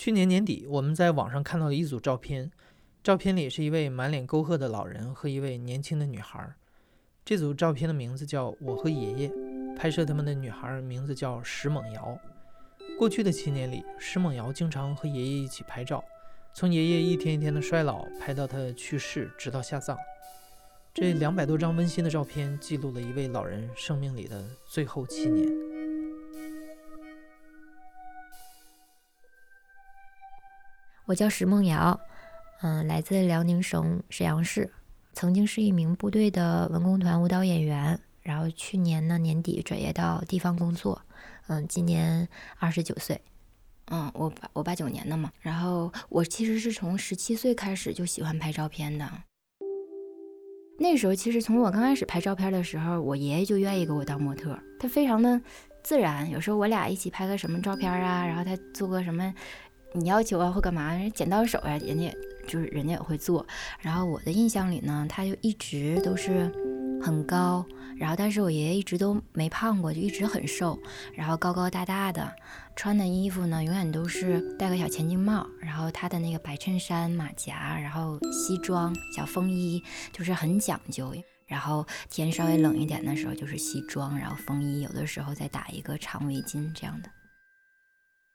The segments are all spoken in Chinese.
去年年底，我们在网上看到了一组照片，照片里是一位满脸沟壑的老人和一位年轻的女孩。这组照片的名字叫《我和爷爷》，拍摄他们的女孩名字叫石猛瑶。过去的七年里，石猛瑶经常和爷爷一起拍照，从爷爷一天一天的衰老拍到他去世，直到下葬。这两百多张温馨的照片，记录了一位老人生命里的最后七年。我叫石梦瑶，嗯，来自辽宁省沈阳市，曾经是一名部队的文工团舞蹈演员，然后去年呢年底转业到地方工作，嗯，今年二十九岁，嗯，我八我八九年的嘛，然后我其实是从十七岁开始就喜欢拍照片的。那时候其实从我刚开始拍照片的时候，我爷爷就愿意给我当模特，他非常的自然。有时候我俩一起拍个什么照片啊，然后他做个什么你要求啊或干嘛，人剪刀手呀，人家就是人家也会做。然后我的印象里呢，他就一直都是很高。然后，但是我爷爷一直都没胖过，就一直很瘦，然后高高大大的，穿的衣服呢永远都是戴个小前镜帽，然后他的那个白衬衫、马甲，然后西装、小风衣，就是很讲究。然后天稍微冷一点的时候，就是西装，然后风衣，有的时候再打一个长围巾这样的。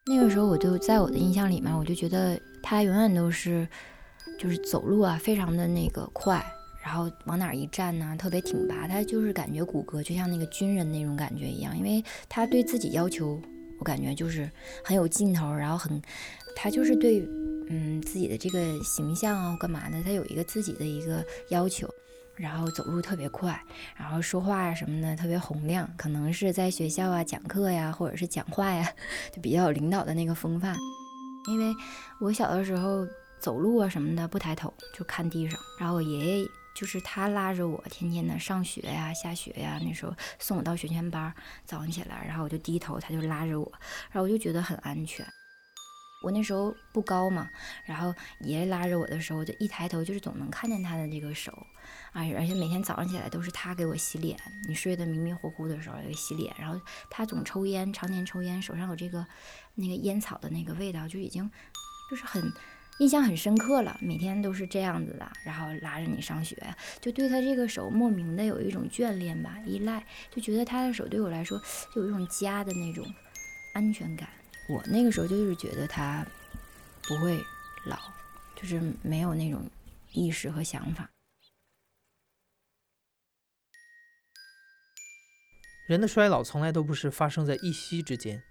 那个时候，我就在我的印象里面，我就觉得他永远都是，就是走路啊，非常的那个快。然后往哪儿一站呢？特别挺拔，他就是感觉骨骼就像那个军人那种感觉一样，因为他对自己要求，我感觉就是很有劲头，然后很，他就是对，嗯，自己的这个形象啊，干嘛的，他有一个自己的一个要求，然后走路特别快，然后说话什么的特别洪亮，可能是在学校啊讲课呀，或者是讲话呀，就比较有领导的那个风范。因为我小的时候走路啊什么的不抬头，就看地上，然后我爷爷。就是他拉着我，天天的上学呀、下学呀。那时候送我到学前班，早上起来，然后我就低头，他就拉着我，然后我就觉得很安全。我那时候不高嘛，然后爷爷拉着我的时候，就一抬头，就是总能看见他的这个手，啊，而且每天早上起来都是他给我洗脸。你睡得迷迷糊糊的时候给洗脸，然后他总抽烟，常年抽烟，手上有这个那个烟草的那个味道，就已经就是很。印象很深刻了，每天都是这样子的，然后拉着你上学，就对他这个手莫名的有一种眷恋吧，依赖，就觉得他的手对我来说就有一种家的那种安全感。我那个时候就是觉得他不会老，就是没有那种意识和想法。人的衰老从来都不是发生在一夕之间。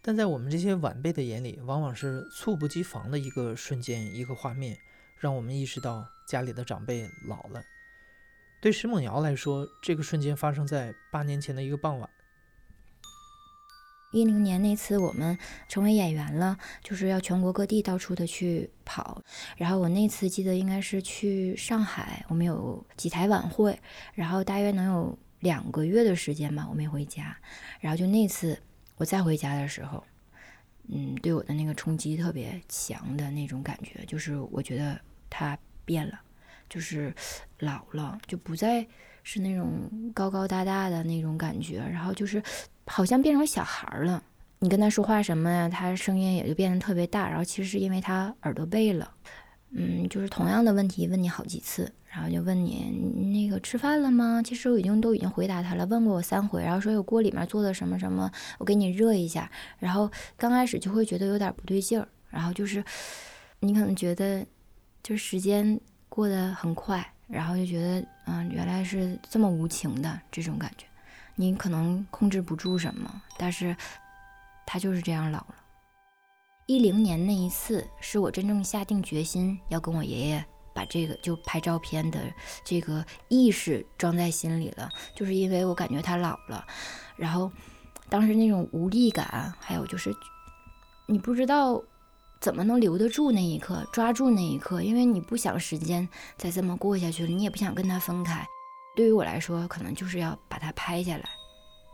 但在我们这些晚辈的眼里，往往是猝不及防的一个瞬间、一个画面，让我们意识到家里的长辈老了。对石梦瑶来说，这个瞬间发生在八年前的一个傍晚。一零年那次，我们成为演员了，就是要全国各地到处的去跑。然后我那次记得应该是去上海，我们有几台晚会，然后大约能有两个月的时间吧，我没回家。然后就那次。我再回家的时候，嗯，对我的那个冲击特别强的那种感觉，就是我觉得他变了，就是老了，就不再是那种高高大大的那种感觉，然后就是好像变成小孩了。你跟他说话什么呀，他声音也就变得特别大，然后其实是因为他耳朵背了。嗯，就是同样的问题问你好几次，然后就问你那个吃饭了吗？其实我已经都已经回答他了，问过我三回，然后说有锅里面做的什么什么，我给你热一下。然后刚开始就会觉得有点不对劲儿，然后就是你可能觉得就是时间过得很快，然后就觉得嗯原来是这么无情的这种感觉，你可能控制不住什么，但是他就是这样老了。一零年那一次，是我真正下定决心要跟我爷爷把这个就拍照片的这个意识装在心里了，就是因为我感觉他老了，然后当时那种无力感，还有就是你不知道怎么能留得住那一刻，抓住那一刻，因为你不想时间再这么过下去了，你也不想跟他分开。对于我来说，可能就是要把它拍下来，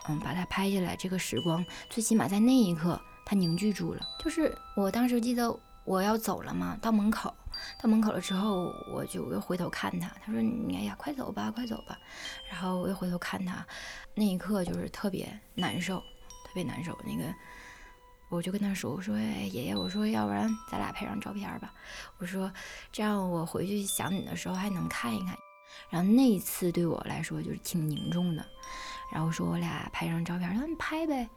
嗯，把它拍下来，这个时光最起码在那一刻。他凝聚住了，就是我当时记得我要走了嘛，到门口，到门口了之后，我就又回头看他，他说：“你哎呀，快走吧，快走吧。”然后我又回头看他，那一刻就是特别难受，特别难受。那个我就跟他说：“我说，哎，爷爷，我说，要不然咱俩拍张照片吧。我说，这样我回去想你的时候还能看一看。然后那一次对我来说就是挺凝重的。然后说我俩拍张照片，他说你拍呗。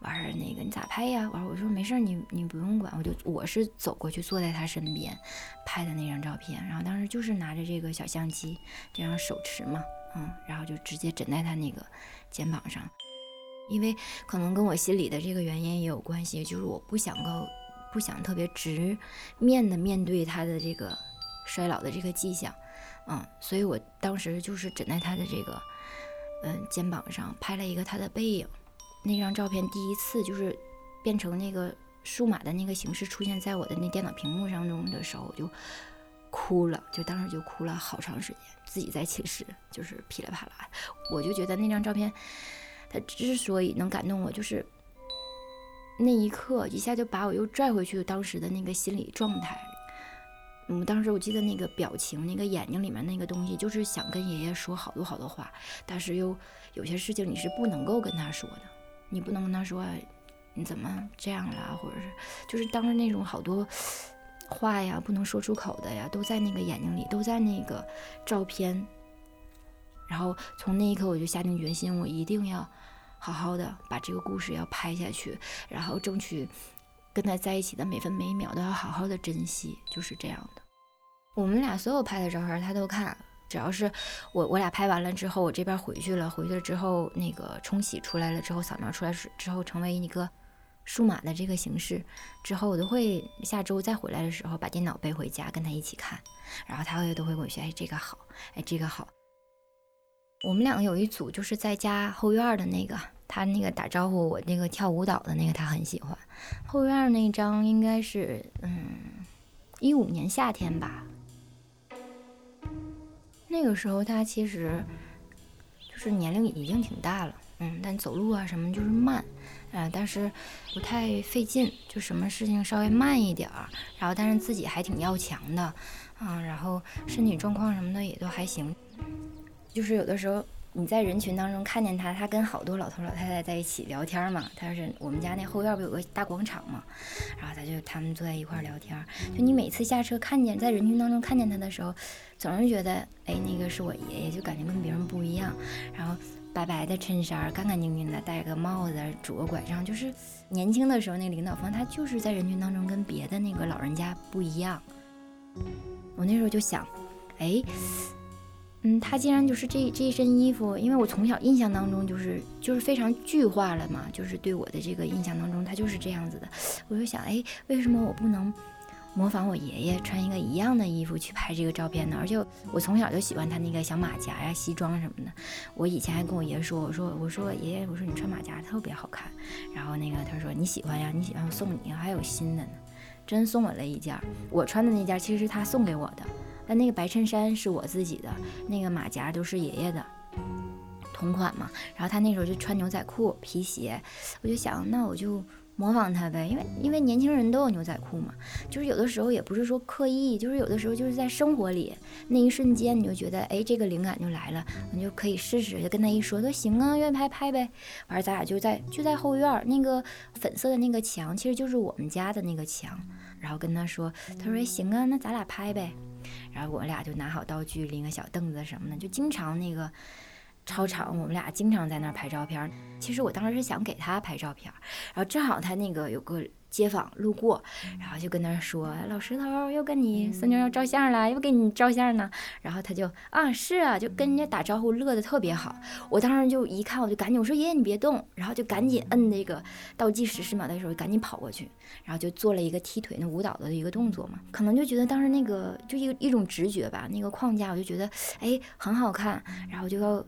完事儿那个你咋拍呀？完事儿我说没事，你你不用管。我就我是走过去坐在他身边拍的那张照片。然后当时就是拿着这个小相机这样手持嘛，嗯，然后就直接枕在他那个肩膀上。因为可能跟我心里的这个原因也有关系，就是我不想够，不想特别直面的面对他的这个衰老的这个迹象，嗯，所以我当时就是枕在他的这个嗯肩膀上拍了一个他的背影，那张照片第一次就是变成那个数码的那个形式出现在我的那电脑屏幕上中的时候，我就哭了，就当时就哭了好长时间，自己在寝室就是噼里啪啦，我就觉得那张照片。他之所以能感动我，就是那一刻一下就把我又拽回去当时的那个心理状态。嗯，当时我记得那个表情，那个眼睛里面那个东西，就是想跟爷爷说好多好多话，但是又有些事情你是不能够跟他说的，你不能跟他说你怎么这样了，或者是就是当时那种好多话呀不能说出口的呀，都在那个眼睛里，都在那个照片。然后从那一刻我就下定决心，我一定要。好好的把这个故事要拍下去，然后争取跟他在一起的每分每秒都要好好的珍惜，就是这样的。我们俩所有拍的照片他都看，只要是我我俩拍完了之后，我这边回去了，回去了之后那个冲洗出来了之后，扫描出来之后成为一个数码的这个形式，之后我都会下周再回来的时候把电脑背回家跟他一起看，然后他会都会跟我说，哎这个好，哎这个好。我们两个有一组，就是在家后院的那个，他那个打招呼，我那个跳舞蹈的那个，他很喜欢。后院那张应该是，嗯，一五年夏天吧。那个时候他其实就是年龄已经挺大了，嗯，但走路啊什么就是慢，啊，但是不太费劲，就什么事情稍微慢一点儿，然后但是自己还挺要强的，啊，然后身体状况什么的也都还行。就是有的时候你在人群当中看见他，他跟好多老头老太太在一起聊天嘛。他是我们家那后院不有个大广场嘛，然后他就他们坐在一块聊天。就你每次下车看见在人群当中看见他的时候，总是觉得哎那个是我爷爷，就感觉跟别人不一样。然后白白的衬衫，干干净净的，戴个帽子，拄个拐杖，就是年轻的时候那领导风，他就是在人群当中跟别的那个老人家不一样。我那时候就想，哎。嗯，他竟然就是这这一身衣服，因为我从小印象当中就是就是非常具化了嘛，就是对我的这个印象当中，他就是这样子的。我就想，哎，为什么我不能模仿我爷爷穿一个一样的衣服去拍这个照片呢？而且我从小就喜欢他那个小马甲呀、西装什么的。我以前还跟我爷爷说，我说我说爷爷，我说你穿马甲特别好看。然后那个他说你喜欢呀，你喜欢我送你，还有新的呢，真送我了一件。我穿的那件其实是他送给我的。那个白衬衫是我自己的，那个马甲都是爷爷的，同款嘛。然后他那时候就穿牛仔裤、皮鞋，我就想，那我就模仿他呗。因为因为年轻人都有牛仔裤嘛，就是有的时候也不是说刻意，就是有的时候就是在生活里那一瞬间，你就觉得，哎，这个灵感就来了，你就可以试试。就跟他一说，说行啊，愿意拍拍呗。完事咱俩就在就在后院那个粉色的那个墙，其实就是我们家的那个墙。然后跟他说，他说行啊，那咱俩拍呗。然后我俩就拿好道具，拎个小凳子什么的，就经常那个操场，我们俩经常在那儿拍照片。其实我当时是想给他拍照片，然后正好他那个有个。街坊路过，然后就跟他说：“老石头又跟你孙女要照相了，又给你照相呢。”然后他就啊，是啊，就跟人家打招呼，乐得特别好。我当时就一看，我就赶紧我说：“爷爷你别动。”然后就赶紧摁那个倒计时十秒的时候，赶紧跑过去，然后就做了一个踢腿那舞蹈的一个动作嘛。可能就觉得当时那个就一一种直觉吧，那个框架我就觉得哎很好看，然后就要。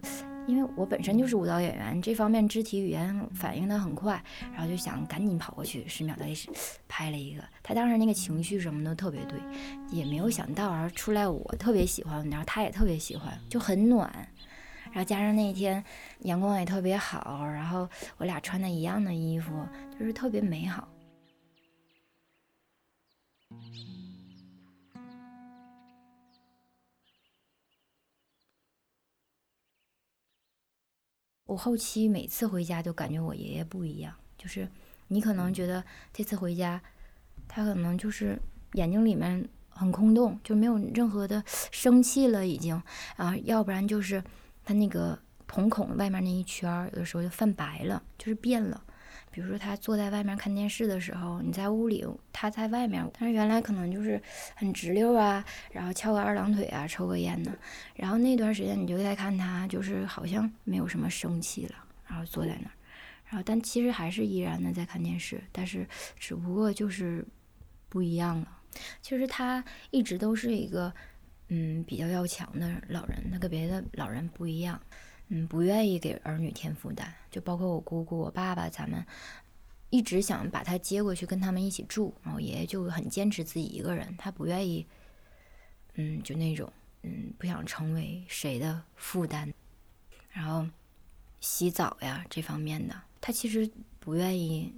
因为我本身就是舞蹈演员，这方面肢体语言反应的很快，然后就想赶紧跑过去，十秒倒计时拍了一个。他当时那个情绪什么都特别对，也没有想到，然后出来我特别喜欢，然后他也特别喜欢，就很暖。然后加上那天阳光也特别好，然后我俩穿的一样的衣服，就是特别美好。我后期每次回家都感觉我爷爷不一样，就是你可能觉得这次回家，他可能就是眼睛里面很空洞，就没有任何的生气了，已经啊，要不然就是他那个瞳孔外面那一圈，有的时候就泛白了，就是变了。比如说他坐在外面看电视的时候，你在屋里，他在外面，但是原来可能就是很直溜啊，然后翘个二郎腿啊，抽个烟呢，然后那段时间你就在看他，就是好像没有什么生气了，然后坐在那儿，然后但其实还是依然的在看电视，但是只不过就是不一样了。其实他一直都是一个嗯比较要强的老人，他跟别的老人不一样。嗯，不愿意给儿女添负担，就包括我姑姑、我爸爸，咱们一直想把他接过去跟他们一起住，然后爷爷就很坚持自己一个人，他不愿意，嗯，就那种，嗯，不想成为谁的负担。然后洗澡呀这方面的，他其实不愿意。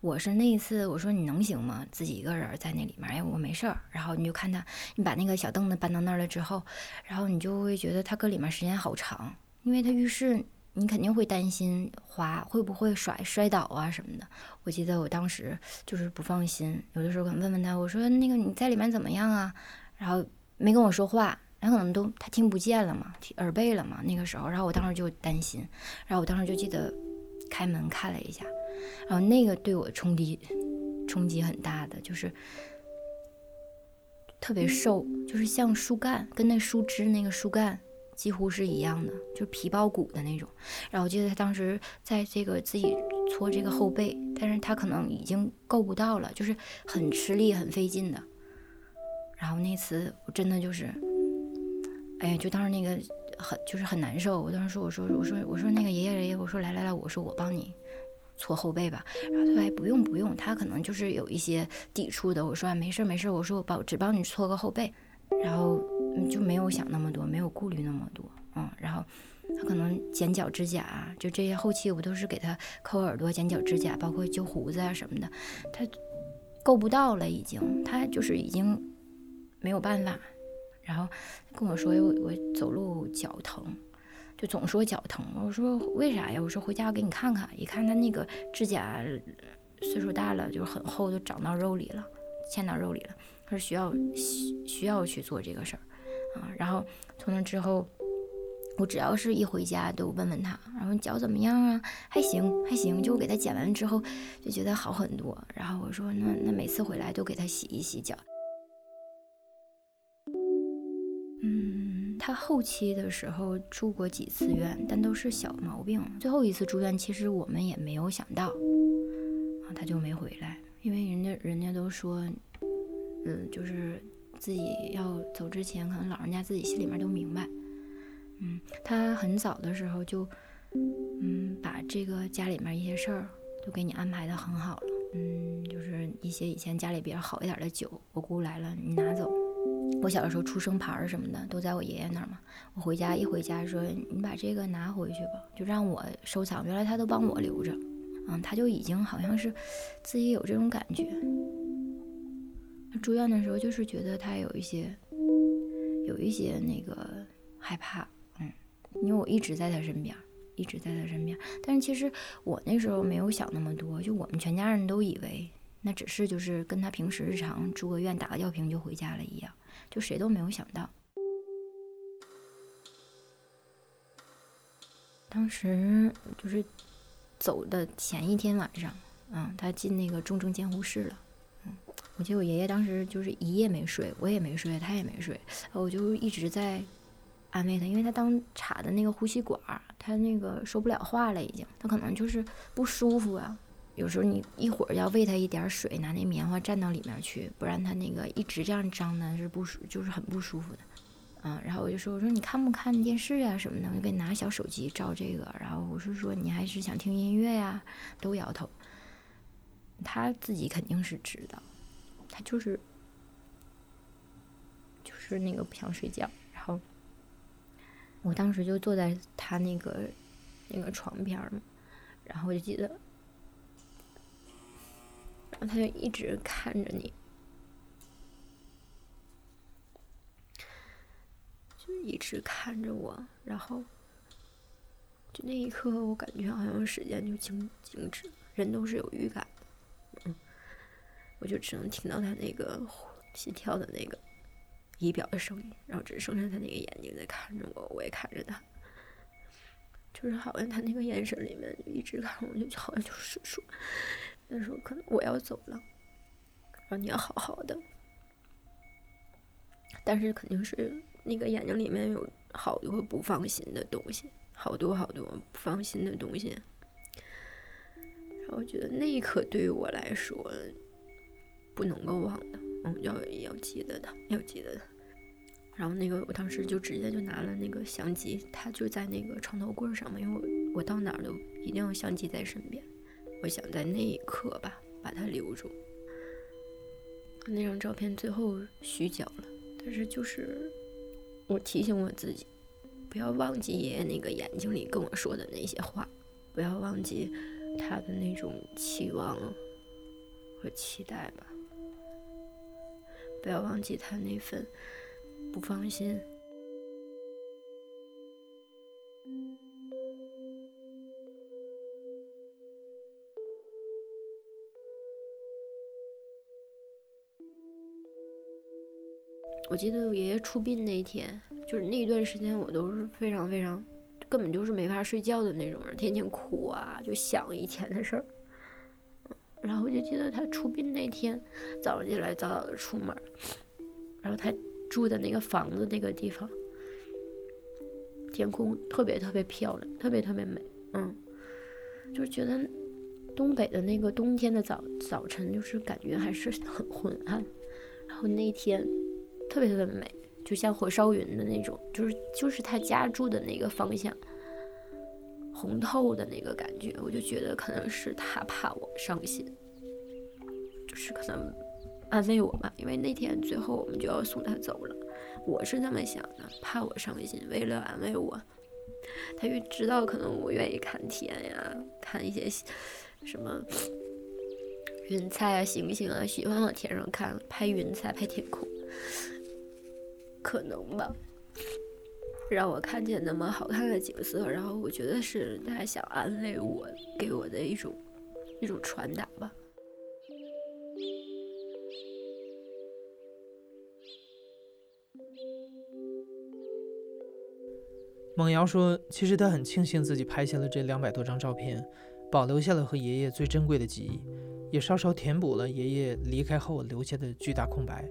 我是那一次我说你能行吗？自己一个人在那里面，哎，我没事儿。然后你就看他，你把那个小凳子搬到那儿了之后，然后你就会觉得他搁里面时间好长。因为他浴室，你肯定会担心滑会不会摔摔倒啊什么的。我记得我当时就是不放心，有的时候可能问问他，我说那个你在里面怎么样啊？然后没跟我说话，然后可能都他听不见了嘛，耳背了嘛那个时候。然后我当时就担心，然后我当时就记得开门看了一下，然后那个对我冲击冲击很大的就是特别瘦，就是像树干，跟那树枝那个树干。几乎是一样的，就是皮包骨的那种。然后我记得他当时在这个自己搓这个后背，但是他可能已经够不到了，就是很吃力、很费劲的。然后那次我真的就是，哎呀，就当时那个很就是很难受。我当时说，我说我说我说那个爷爷爷爷，我说来来来，我说我帮你搓后背吧。然后他说哎不用不用，他可能就是有一些抵触的。我说没事没事，我说我帮只帮你搓个后背。然后就没有想那么多，没有顾虑那么多，嗯，然后他可能剪脚指甲，就这些后期我都是给他抠耳朵、剪脚指甲，包括揪胡子啊什么的，他够不到了，已经，他就是已经没有办法。然后跟我说我我走路脚疼，就总说脚疼。我说为啥呀？我说回家我给你看看，一看他那个指甲岁数大了，就是很厚，都长到肉里了，嵌到肉里了。是需要需需要去做这个事儿啊，然后从那之后，我只要是一回家都问问他，然后脚怎么样啊？还行还行，就我给他剪完之后就觉得好很多。然后我说那那每次回来都给他洗一洗脚。嗯，他后期的时候住过几次院，但都是小毛病。最后一次住院，其实我们也没有想到啊，他就没回来，因为人家人家都说。嗯，就是自己要走之前，可能老人家自己心里面都明白。嗯，他很早的时候就，嗯，把这个家里面一些事儿都给你安排的很好了。嗯，就是一些以前家里比较好一点的酒，我姑来了，你拿走。我小的时候出生牌什么的都在我爷爷那儿嘛。我回家一回家说，你把这个拿回去吧，就让我收藏。原来他都帮我留着。嗯，他就已经好像是自己有这种感觉。住院的时候，就是觉得他有一些，有一些那个害怕，嗯，因为我一直在他身边，一直在他身边。但是其实我那时候没有想那么多，就我们全家人都以为那只是就是跟他平时日常住个院打个吊瓶就回家了一样，就谁都没有想到。当时就是走的前一天晚上，嗯，他进那个重症监护室了。我记得我爷爷当时就是一夜没睡，我也没睡，他也没睡，我就一直在安慰他，因为他当插的那个呼吸管，他那个说不了话了，已经，他可能就是不舒服啊。有时候你一会儿要喂他一点水，拿那棉花蘸到里面去，不然他那个一直这样张的是不舒，就是很不舒服的。嗯，然后我就说，我说你看不看电视啊什么的，我就给你拿小手机照这个。然后我是说你还是想听音乐呀，都摇头。他自己肯定是知道。他就是，就是那个不想睡觉，然后我当时就坐在他那个那个床边嘛，然后我就记得，然后他就一直看着你，就一直看着我，然后就那一刻，我感觉好像时间就静静止，人都是有预感，我就只能听到他那个心跳的那个仪表的声音，然后只剩下他那个眼睛在看着我，我也看着他，就是好像他那个眼神里面就一直看我，就好像就是说，他说可能我要走了，然后你要好好的，但是肯定是那个眼睛里面有好多不放心的东西。好多好多不放心的东西，然后我觉得那一刻对于我来说不能够忘的，嗯，要要记得他，要记得他。然后那个我当时就直接就拿了那个相机，他就在那个床头柜上嘛，因为我我到哪儿都一定要相机在身边，我想在那一刻吧把它留住。那张照片最后虚焦了，但是就是我提醒我自己。不要忘记爷爷那个眼睛里跟我说的那些话，不要忘记他的那种期望和期待吧，不要忘记他那份不放心。我记得我爷爷出殡那一天。就是那段时间，我都是非常非常，根本就是没法睡觉的那种人，天天哭啊，就想以前的事儿。然后我就记得他出殡那天，早上起来早早的出门，然后他住的那个房子那个地方，天空特别特别漂亮，特别特别美，嗯，就觉得东北的那个冬天的早早晨，就是感觉还是很昏暗，然后那天特别特别美。就像火烧云的那种，就是就是他家住的那个方向，红透的那个感觉，我就觉得可能是他怕我伤心，就是可能安慰我吧。因为那天最后我们就要送他走了，我是这么想的，怕我伤心，为了安慰我，他又知道可能我愿意看天呀，看一些什么云彩啊、星星啊，喜欢往天上看，拍云彩、拍天空。可能吧，让我看见那么好看的景色，然后我觉得是他想安慰我，给我的一种一种传达吧。蒙瑶说：“其实他很庆幸自己拍下了这两百多张照片，保留下了和爷爷最珍贵的记忆，也稍稍填补了爷爷离开后留下的巨大空白。”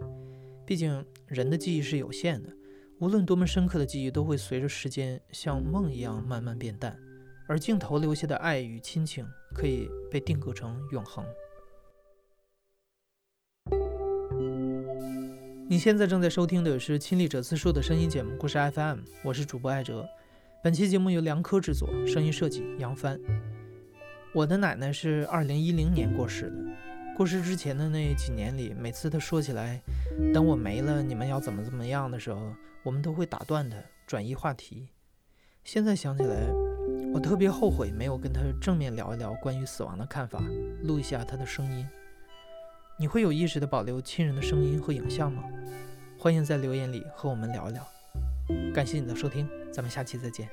毕竟人的记忆是有限的，无论多么深刻的记忆，都会随着时间像梦一样慢慢变淡，而镜头留下的爱与亲情可以被定格成永恒。你现在正在收听的是亲历者自述的声音节目《故事 FM》，我是主播艾哲。本期节目由梁科制作，声音设计杨帆。我的奶奶是二零一零年过世的。过世之前的那几年里，每次他说起来，等我没了，你们要怎么怎么样的时候，我们都会打断他，转移话题。现在想起来，我特别后悔没有跟他正面聊一聊关于死亡的看法，录一下他的声音。你会有意识的保留亲人的声音和影像吗？欢迎在留言里和我们聊一聊。感谢你的收听，咱们下期再见。